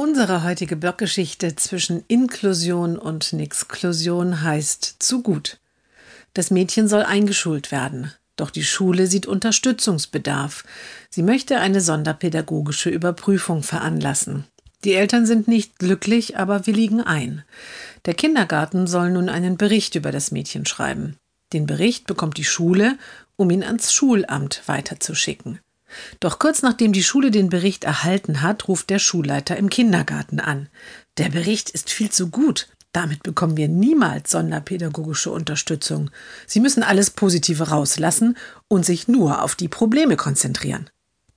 Unsere heutige Blockgeschichte zwischen Inklusion und Nixklusion heißt zu gut. Das Mädchen soll eingeschult werden, doch die Schule sieht Unterstützungsbedarf. Sie möchte eine sonderpädagogische Überprüfung veranlassen. Die Eltern sind nicht glücklich, aber willigen ein. Der Kindergarten soll nun einen Bericht über das Mädchen schreiben. Den Bericht bekommt die Schule, um ihn ans Schulamt weiterzuschicken. Doch kurz nachdem die Schule den Bericht erhalten hat, ruft der Schulleiter im Kindergarten an. Der Bericht ist viel zu gut. Damit bekommen wir niemals sonderpädagogische Unterstützung. Sie müssen alles Positive rauslassen und sich nur auf die Probleme konzentrieren.